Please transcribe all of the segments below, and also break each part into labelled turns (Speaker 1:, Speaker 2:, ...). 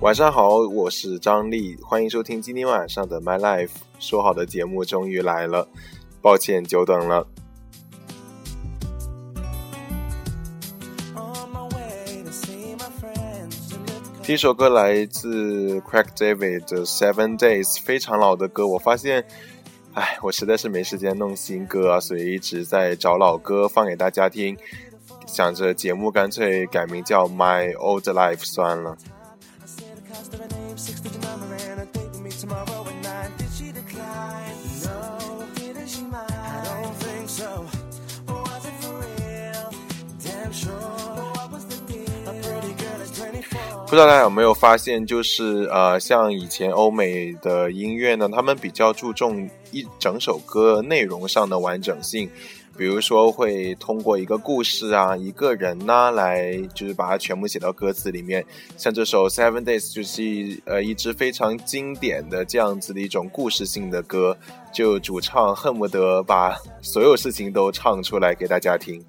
Speaker 1: 晚上好，我是张丽，欢迎收听今天晚上的 My Life。说好的节目终于来了，抱歉久等了。第一首歌来自 Craig David 的 Seven Days，非常老的歌。我发现，哎，我实在是没时间弄新歌啊，所以一直在找老歌放给大家听。想着节目干脆改名叫 My Old Life 算了。不知道大家有没有发现，就是呃，像以前欧美的音乐呢，他们比较注重一整首歌内容上的完整性，比如说会通过一个故事啊、一个人呐，来就是把它全部写到歌词里面。像这首《Seven Days》就是呃一支非常经典的这样子的一种故事性的歌，就主唱恨不得把所有事情都唱出来给大家听。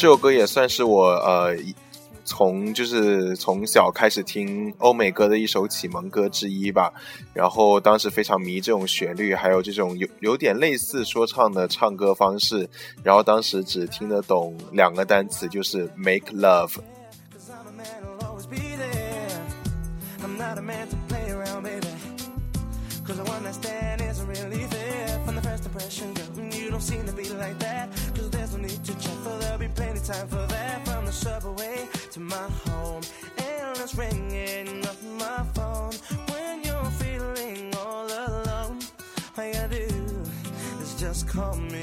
Speaker 1: 这首歌也算是我呃，从就是从小开始听欧美歌的一首启蒙歌之一吧。然后当时非常迷这种旋律，还有这种有有点类似说唱的唱歌方式。然后当时只听得懂两个单词，就是 make love。Time for that from the subway to my home. It's ringing off my phone when you're feeling all alone. All you do is just call me,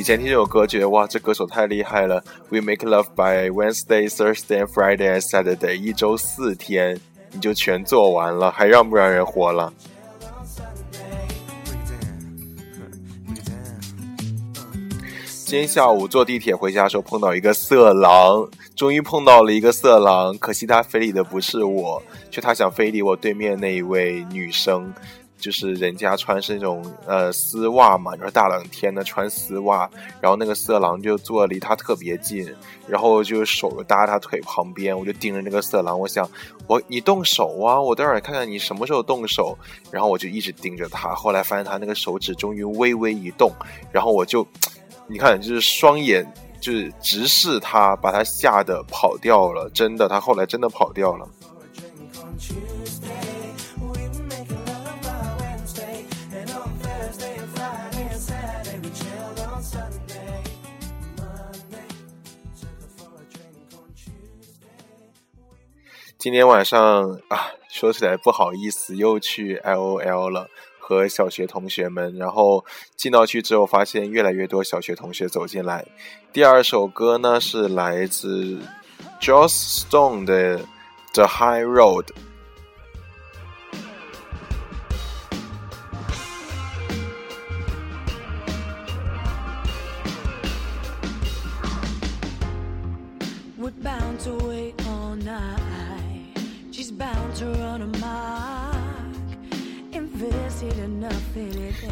Speaker 1: 以前听这首歌，觉得哇，这歌手太厉害了。We make love by Wednesday, Thursday, Friday and Saturday，一周四天你就全做完了，还让不让人活了？今天下午坐地铁回家的时候碰到一个色狼，终于碰到了一个色狼，可惜他非礼的不是我，却他想非礼我对面那一位女生。就是人家穿是那种呃丝袜嘛，你说大冷天的穿丝袜，然后那个色狼就坐离他特别近，然后就手搭他腿旁边，我就盯着那个色狼，我想我你动手啊，我待会儿看看你什么时候动手，然后我就一直盯着他，后来发现他那个手指终于微微一动，然后我就你看就是双眼就是直视他，把他吓得跑掉了，真的，他后来真的跑掉了。今天晚上啊，说起来不好意思，又去 L O L 了，和小学同学们。然后进到去之后，发现越来越多小学同学走进来。第二首歌呢是来自 Joss Stone 的《The High Road》。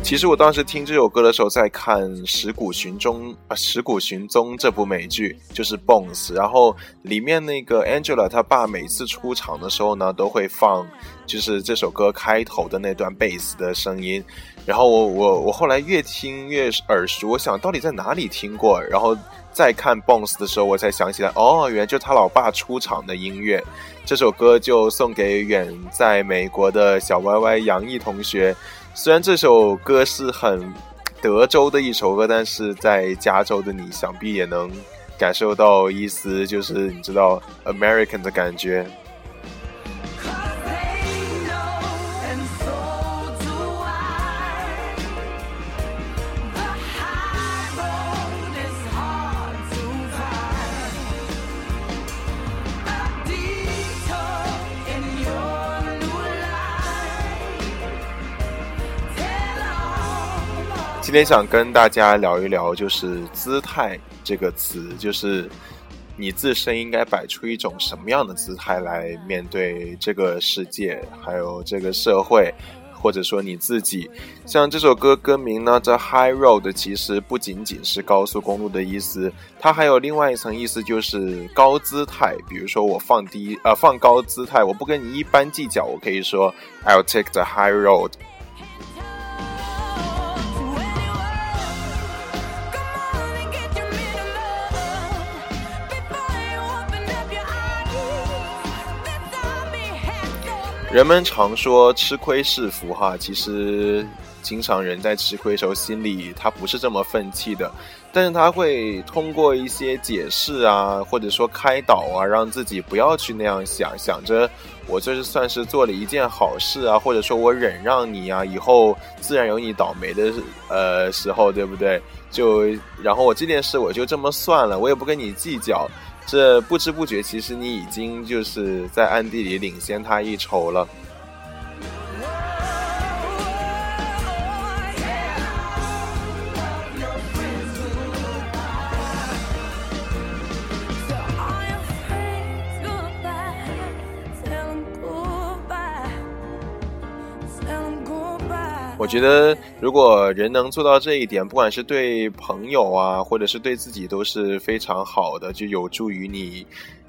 Speaker 1: 其实我当时听这首歌的时候，在看《石谷寻踪》啊，《石谷寻踪》这部美剧，就是《Bones》，然后里面那个 Angela 他爸每次出场的时候呢，都会放就是这首歌开头的那段贝斯的声音，然后我我我后来越听越耳熟，我想到底在哪里听过，然后再看《Bones》的时候，我才想起来，哦，原来就是他老爸出场的音乐。这首歌就送给远在美国的小歪歪杨毅同学。虽然这首歌是很德州的一首歌，但是在加州的你想必也能感受到一丝就是你知道 American 的感觉。今天想跟大家聊一聊，就是姿态这个词，就是你自身应该摆出一种什么样的姿态来面对这个世界，还有这个社会。或者说你自己，像这首歌歌名呢，这 High Road 其实不仅仅是高速公路的意思，它还有另外一层意思，就是高姿态。比如说我放低呃放高姿态，我不跟你一般计较，我可以说 I'll take the high road。人们常说吃亏是福哈，其实经常人在吃亏时候心里他不是这么愤气的，但是他会通过一些解释啊，或者说开导啊，让自己不要去那样想，想着我这是算是做了一件好事啊，或者说我忍让你啊，以后自然有你倒霉的呃时候，对不对？就然后我这件事我就这么算了，我也不跟你计较。这不知不觉，其实你已经就是在暗地里领先他一筹了。觉得，如果人能做到这一点，不管是对朋友啊，或者是对自己，都是非常好的，就有助于你，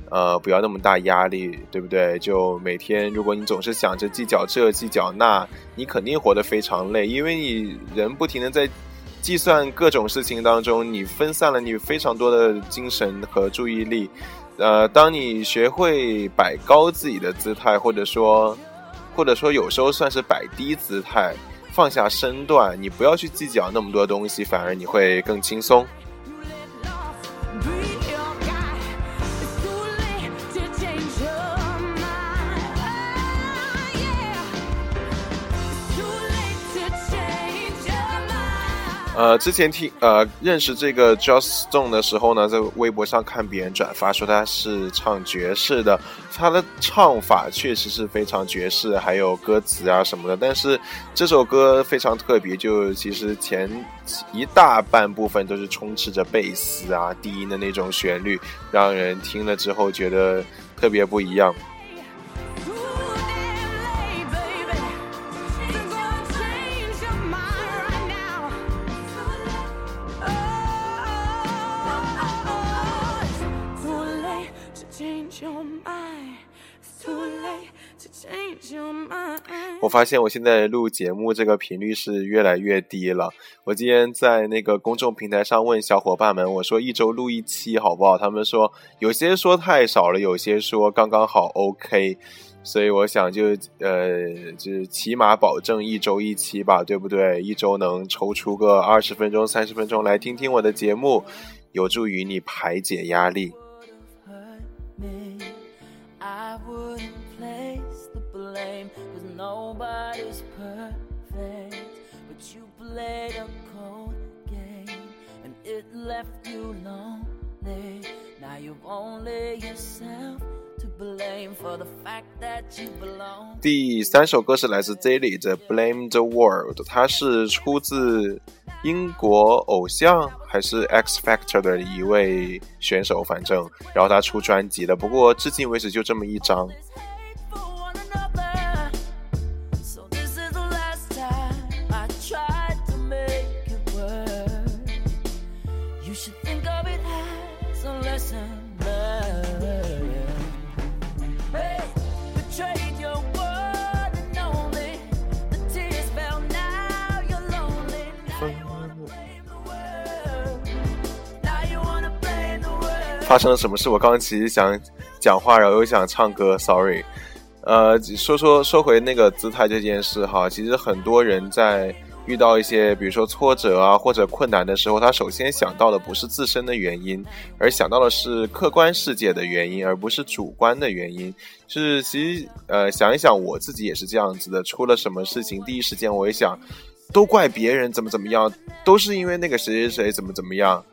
Speaker 1: 呃，不要那么大压力，对不对？就每天，如果你总是想着计较这计较那，你肯定活得非常累，因为你人不停的在计算各种事情当中，你分散了你非常多的精神和注意力。呃，当你学会摆高自己的姿态，或者说，或者说有时候算是摆低姿态。放下身段，你不要去计较那么多东西，反而你会更轻松。呃，之前听呃认识这个 Joss Stone 的时候呢，在微博上看别人转发说他是唱爵士的，他的唱法确实是非常爵士，还有歌词啊什么的。但是这首歌非常特别，就其实前一大半部分都是充斥着贝斯啊、低音的那种旋律，让人听了之后觉得特别不一样。我发现我现在录节目这个频率是越来越低了。我今天在那个公众平台上问小伙伴们，我说一周录一期好不好？他们说有些说太少了，有些说刚刚好 OK。所以我想就呃，就起码保证一周一期吧，对不对？一周能抽出个二十分钟、三十分钟来听听我的节目，有助于你排解压力。第三首歌是来自 Zilly 的《Blame the World》，它是出自英国偶像还是 X Factor 的一位选手，反正，然后他出专辑了，不过至今为止就这么一张。发生了什么事？我刚刚其实想讲话，然后又想唱歌，sorry。呃，说说说回那个姿态这件事哈，其实很多人在遇到一些比如说挫折啊或者困难的时候，他首先想到的不是自身的原因，而想到的是客观世界的原因，而不是主观的原因。是其实呃想一想，我自己也是这样子的，出了什么事情，第一时间我也想，都怪别人怎么怎么样，都是因为那个谁谁谁怎么怎么样。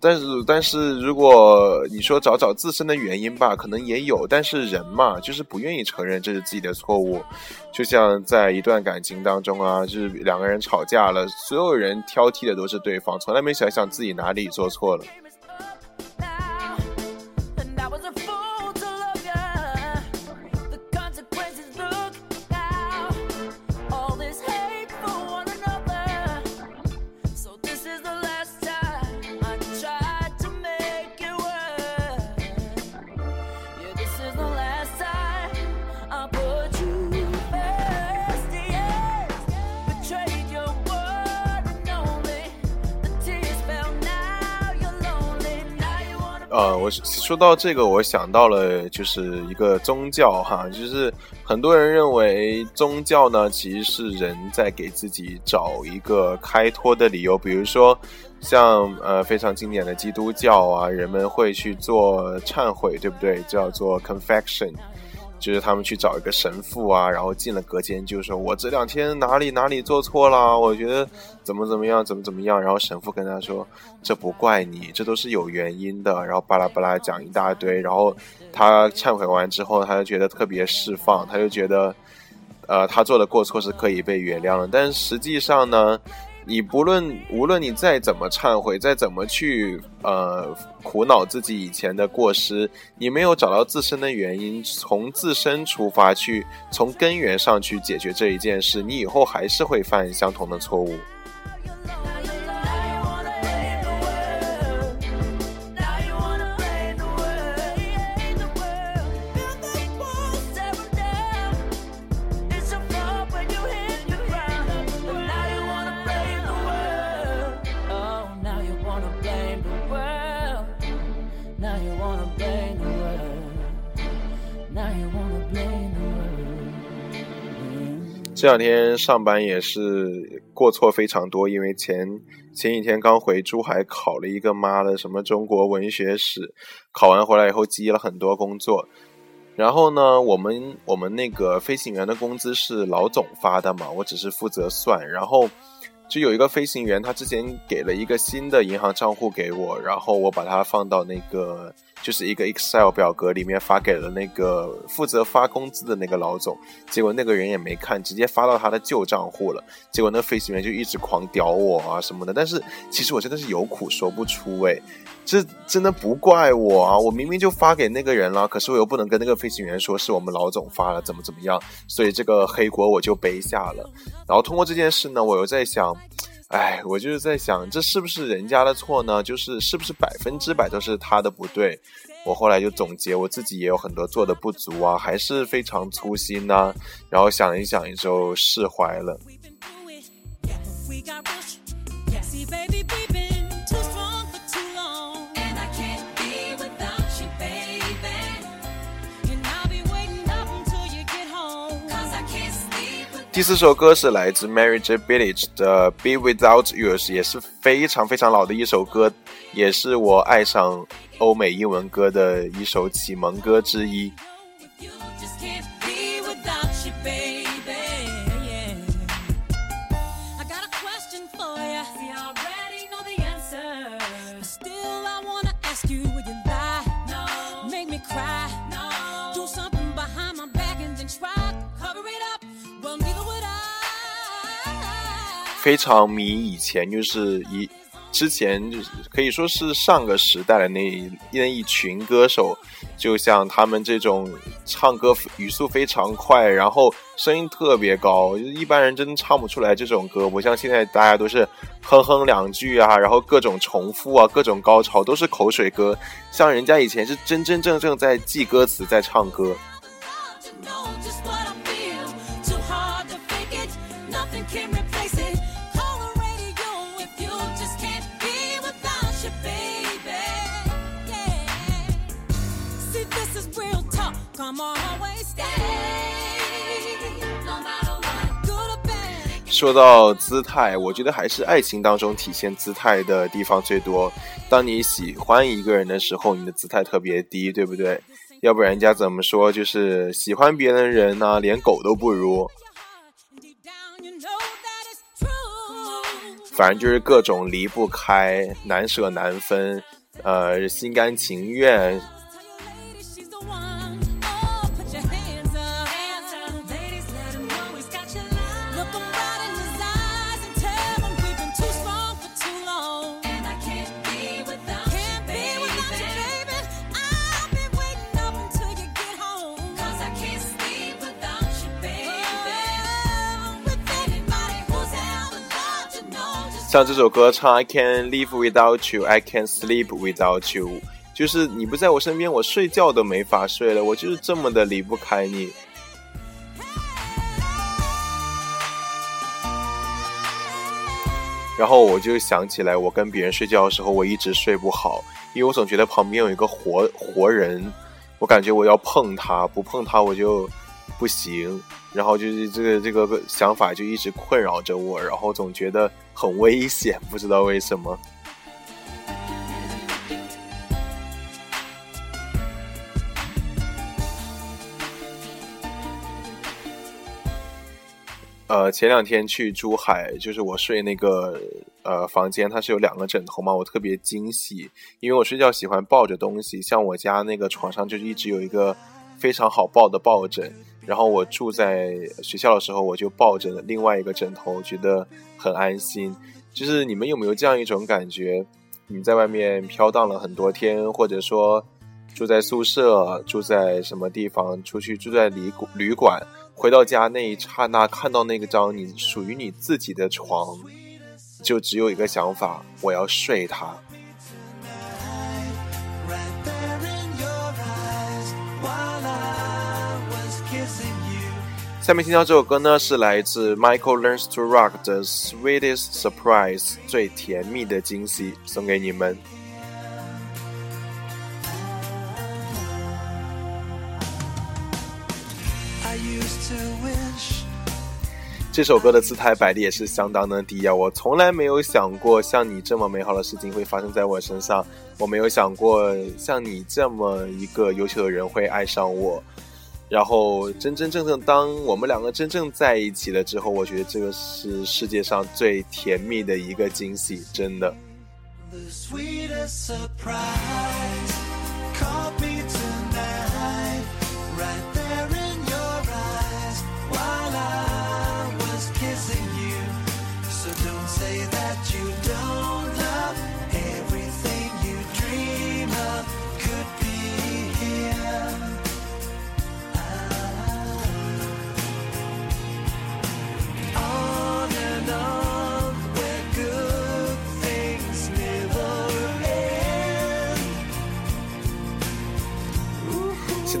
Speaker 1: 但是，但是如果你说找找自身的原因吧，可能也有。但是人嘛，就是不愿意承认这是自己的错误。就像在一段感情当中啊，就是两个人吵架了，所有人挑剔的都是对方，从来没想想自己哪里做错了。呃，我说到这个，我想到了就是一个宗教哈，就是很多人认为宗教呢，其实是人在给自己找一个开脱的理由，比如说像呃非常经典的基督教啊，人们会去做忏悔，对不对？叫做 confession。就是他们去找一个神父啊，然后进了隔间，就说：“我这两天哪里哪里做错了？我觉得怎么怎么样，怎么怎么样。”然后神父跟他说：“这不怪你，这都是有原因的。”然后巴拉巴拉讲一大堆。然后他忏悔完之后，他就觉得特别释放，他就觉得，呃，他做的过错是可以被原谅的。但实际上呢？你不论无论你再怎么忏悔，再怎么去呃苦恼自己以前的过失，你没有找到自身的原因，从自身出发去从根源上去解决这一件事，你以后还是会犯相同的错误。这两天上班也是过错非常多，因为前前几天刚回珠海考了一个妈的什么中国文学史，考完回来以后积了很多工作。然后呢，我们我们那个飞行员的工资是老总发的嘛，我只是负责算。然后就有一个飞行员，他之前给了一个新的银行账户给我，然后我把它放到那个。就是一个 Excel 表格里面发给了那个负责发工资的那个老总，结果那个人也没看，直接发到他的旧账户了。结果那飞行员就一直狂屌我啊什么的。但是其实我真的是有苦说不出诶，这真的不怪我啊，我明明就发给那个人了，可是我又不能跟那个飞行员说是我们老总发了，怎么怎么样，所以这个黑锅我就背下了。然后通过这件事呢，我又在想。哎，我就是在想，这是不是人家的错呢？就是是不是百分之百都是他的不对？我后来就总结，我自己也有很多做的不足啊，还是非常粗心呐。然后想一想，就释怀了。第四首歌是来自 Mary J. Blige 的《Be Without You》，也是非常非常老的一首歌，也是我爱上欧美英文歌的一首启蒙歌之一。非常迷以前就是一之前就是可以说是上个时代的那那一群歌手，就像他们这种唱歌语速非常快，然后声音特别高，一般人真唱不出来这种歌。不像现在大家都是哼哼两句啊，然后各种重复啊，各种高潮都是口水歌。像人家以前是真真正正在记歌词，在唱歌。说到姿态，我觉得还是爱情当中体现姿态的地方最多。当你喜欢一个人的时候，你的姿态特别低，对不对？要不然人家怎么说？就是喜欢别人的人呢，连狗都不如。反正就是各种离不开、难舍难分，呃，心甘情愿。像这首歌唱 "I can live without you, I can sleep without you"，就是你不在我身边，我睡觉都没法睡了，我就是这么的离不开你。然后我就想起来，我跟别人睡觉的时候，我一直睡不好，因为我总觉得旁边有一个活活人，我感觉我要碰他，不碰他我就不行。然后就是这个这个想法就一直困扰着我，然后总觉得很危险，不知道为什么。呃，前两天去珠海，就是我睡那个呃房间，它是有两个枕头嘛，我特别惊喜，因为我睡觉喜欢抱着东西，像我家那个床上就是一直有一个非常好抱的抱枕。然后我住在学校的时候，我就抱着另外一个枕头，觉得很安心。就是你们有没有这样一种感觉？你在外面飘荡了很多天，或者说住在宿舍、住在什么地方，出去住在旅旅馆，回到家那一刹那，看到那个张你属于你自己的床，就只有一个想法：我要睡它。下面听到这首歌呢，是来自 Michael Learns to Rock 的 Sweetest Surprise，最甜蜜的惊喜，送给你们。这首歌的姿态摆的也是相当的低啊！我从来没有想过像你这么美好的事情会发生在我身上，我没有想过像你这么一个优秀的人会爱上我。然后真真正正当我们两个真正在一起了之后，我觉得这个是世界上最甜蜜的一个惊喜，真的。现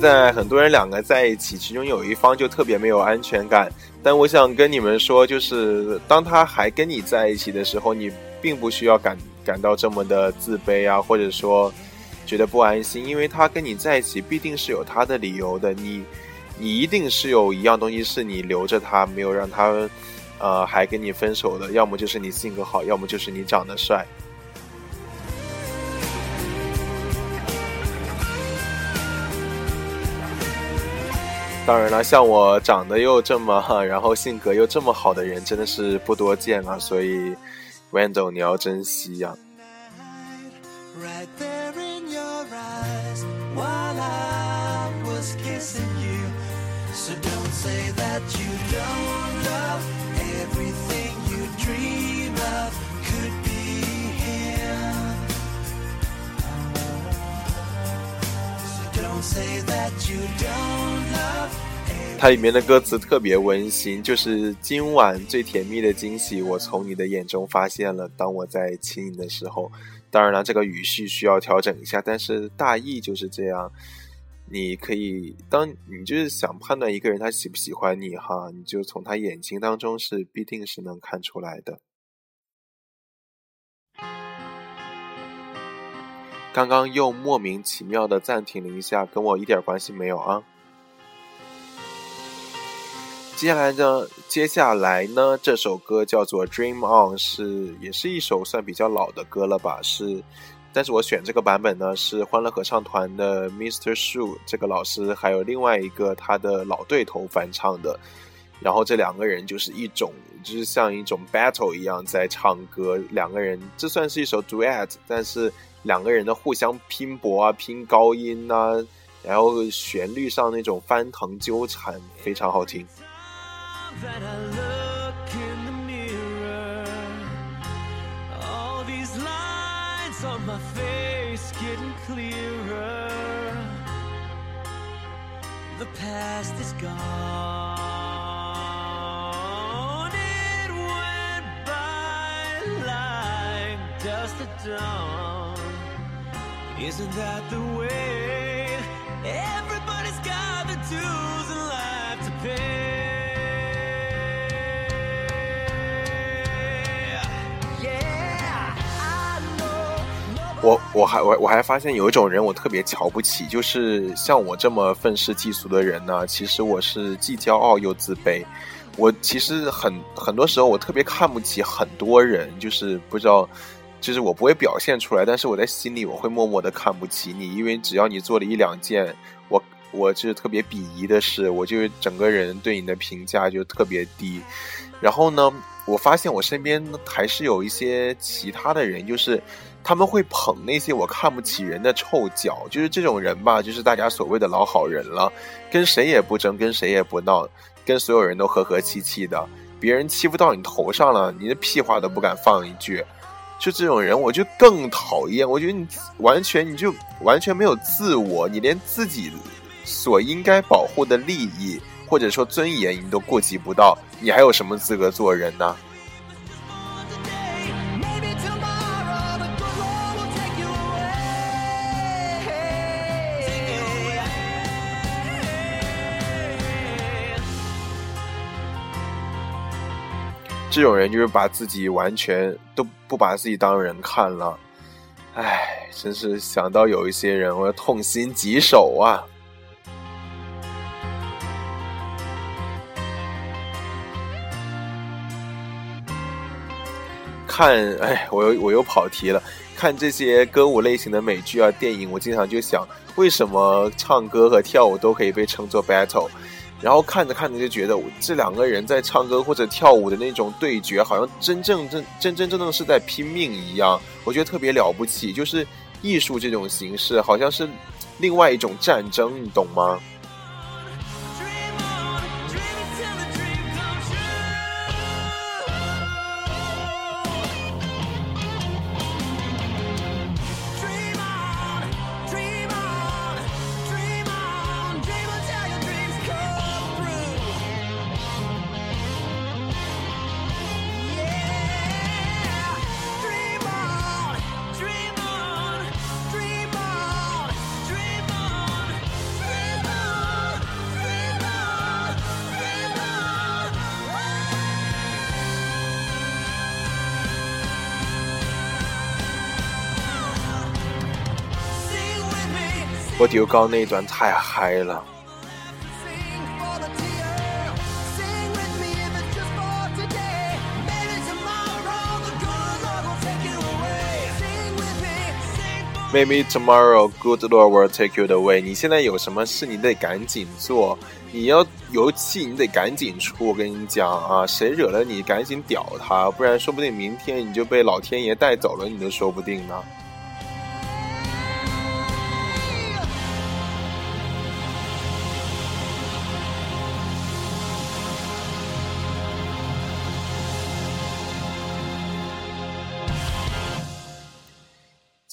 Speaker 1: 在很多人两个在一起，其中有一方就特别没有安全感。但我想跟你们说，就是当他还跟你在一起的时候，你并不需要感感到这么的自卑啊，或者说觉得不安心，因为他跟你在一起必定是有他的理由的。你你一定是有一样东西是你留着他，没有让他呃还跟你分手的，要么就是你性格好，要么就是你长得帅。当然了，像我长得又这么，然后性格又这么好的人，真的是不多见啊。所以，Wendell，你要珍惜呀。它里面的歌词特别温馨，就是今晚最甜蜜的惊喜，我从你的眼中发现了。当我在亲你的时候，当然了，这个语序需要调整一下，但是大意就是这样。你可以，当你就是想判断一个人他喜不喜欢你哈，你就从他眼睛当中是必定是能看出来的。刚刚又莫名其妙的暂停了一下，跟我一点关系没有啊。接下来呢，接下来呢，这首歌叫做《Dream On》，是也是一首算比较老的歌了吧？是，但是我选这个版本呢，是欢乐合唱团的 Mr. Shu 这个老师，还有另外一个他的老对头翻唱的。然后这两个人就是一种，就是像一种 battle 一样在唱歌。两个人这算是一首 duet，但是两个人的互相拼搏啊，拼高音啊，然后旋律上那种翻腾纠缠，非常好听。Isn't that the way? Everybody's got the dues in life to pay. Yeah, I know. 我我还我我还发现有一种人我特别瞧不起，就是像我这么愤世嫉俗的人呢。其实我是既骄傲又自卑。我其实很很多时候我特别看不起很多人，就是不知道。就是我不会表现出来，但是我在心里我会默默的看不起你，因为只要你做了一两件我我就是特别鄙夷的事，我就整个人对你的评价就特别低。然后呢，我发现我身边还是有一些其他的人，就是他们会捧那些我看不起人的臭脚，就是这种人吧，就是大家所谓的老好人了，跟谁也不争，跟谁也不闹，跟所有人都和和气气的。别人欺负到你头上了，你的屁话都不敢放一句。就这种人，我就更讨厌。我觉得你完全，你就完全没有自我，你连自己所应该保护的利益或者说尊严，你都顾及不到，你还有什么资格做人呢？这种人就是把自己完全都不把自己当人看了，唉，真是想到有一些人，我要痛心疾首啊！看，哎，我又我又跑题了。看这些歌舞类型的美剧啊、电影，我经常就想，为什么唱歌和跳舞都可以被称作 battle？然后看着看着就觉得，这两个人在唱歌或者跳舞的那种对决，好像真正真真真正正是在拼命一样。我觉得特别了不起，就是艺术这种形式，好像是另外一种战争，你懂吗？我丢高那一段太嗨了。Maybe tomorrow, good Lord will take you away。你现在有什么事，你得赶紧做。你要有气，你得赶紧出。我跟你讲啊，谁惹了你，赶紧屌他，不然说不定明天你就被老天爷带走了，你都说不定呢。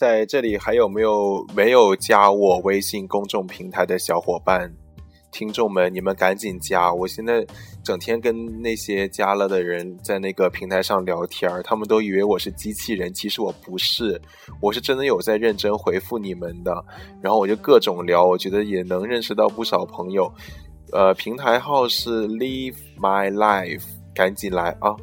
Speaker 1: 在这里还有没有没有加我微信公众平台的小伙伴、听众们？你们赶紧加！我现在整天跟那些加了的人在那个平台上聊天他们都以为我是机器人，其实我不是，我是真的有在认真回复你们的。然后我就各种聊，我觉得也能认识到不少朋友。呃，平台号是 Live My Life，赶紧来啊！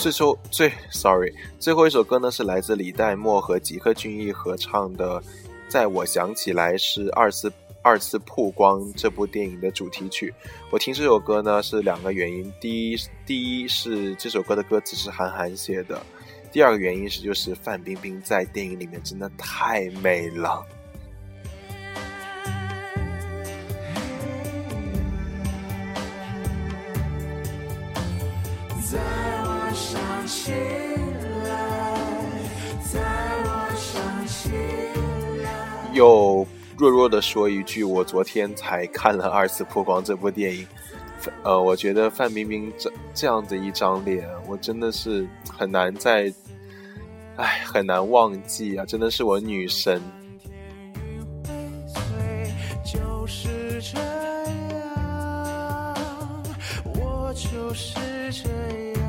Speaker 1: 最后最 sorry，最后一首歌呢是来自李代沫和吉克隽逸合唱的，在我想起来是二次二次曝光这部电影的主题曲。我听这首歌呢是两个原因，第一第一是这首歌的歌词是韩寒写的，第二个原因是，就是范冰冰在电影里面真的太美了。又弱弱的说一句，我昨天才看了《二次曝光》这部电影，呃，我觉得范冰冰这这样的一张脸，我真的是很难再，哎，很难忘记啊！真的是我女神。就是这样，我就是这样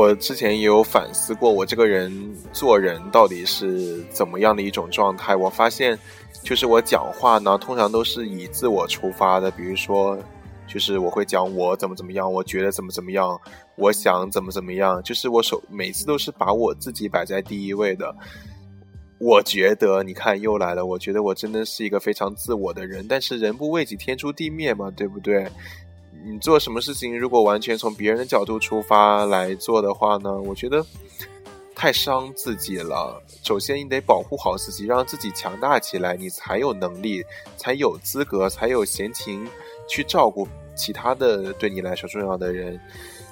Speaker 1: 我之前也有反思过，我这个人做人到底是怎么样的一种状态。我发现，就是我讲话呢，通常都是以自我出发的。比如说，就是我会讲我怎么怎么样，我觉得怎么怎么样，我想怎么怎么样。就是我手每次都是把我自己摆在第一位的。我觉得，你看又来了。我觉得我真的是一个非常自我的人。但是人不为己，天诛地灭嘛，对不对？你做什么事情，如果完全从别人的角度出发来做的话呢？我觉得太伤自己了。首先，你得保护好自己，让自己强大起来，你才有能力，才有资格，才有闲情去照顾其他的对你来说重要的人。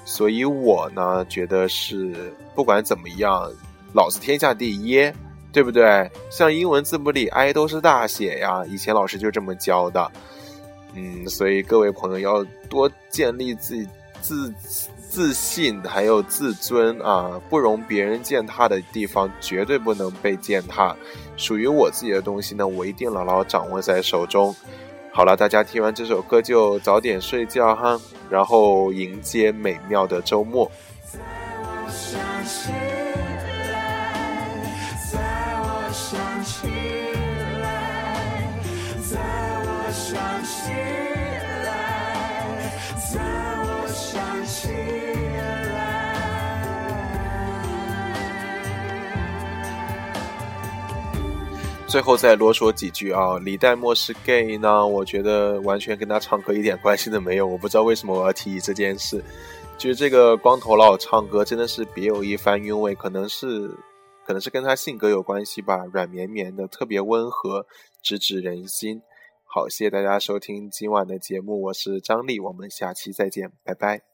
Speaker 1: 所以我呢，觉得是不管怎么样，老子天下第一，对不对？像英文字母里 I 都是大写呀，以前老师就这么教的。嗯，所以各位朋友要多建立自己自自信，还有自尊啊！不容别人践踏的地方，绝对不能被践踏。属于我自己的东西呢，我一定牢牢掌握在手中。好了，大家听完这首歌就早点睡觉哈，然后迎接美妙的周末。
Speaker 2: 在我想起在我想起起来，在我想起来
Speaker 1: 最后再啰嗦几句啊，李代沫是 gay 呢？我觉得完全跟他唱歌一点关系都没有。我不知道为什么我要提这件事。就是这个光头佬唱歌真的是别有一番韵味，可能是可能是跟他性格有关系吧，软绵绵的，特别温和，直指人心。好，谢谢大家收听今晚的节目，我是张丽，我们下期再见，拜拜。